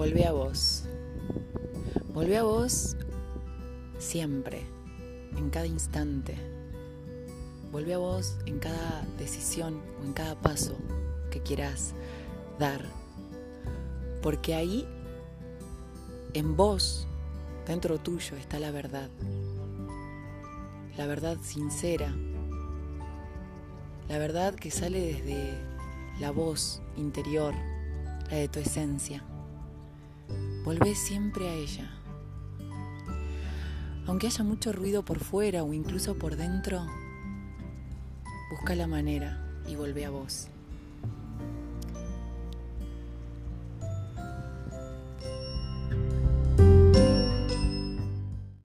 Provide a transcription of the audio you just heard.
Volvé a vos. Volvé a vos siempre, en cada instante. Volvé a vos en cada decisión o en cada paso que quieras dar. Porque ahí, en vos, dentro tuyo, está la verdad. La verdad sincera. La verdad que sale desde la voz interior, la de tu esencia. Volvé siempre a ella. Aunque haya mucho ruido por fuera o incluso por dentro, busca la manera y volvé a vos.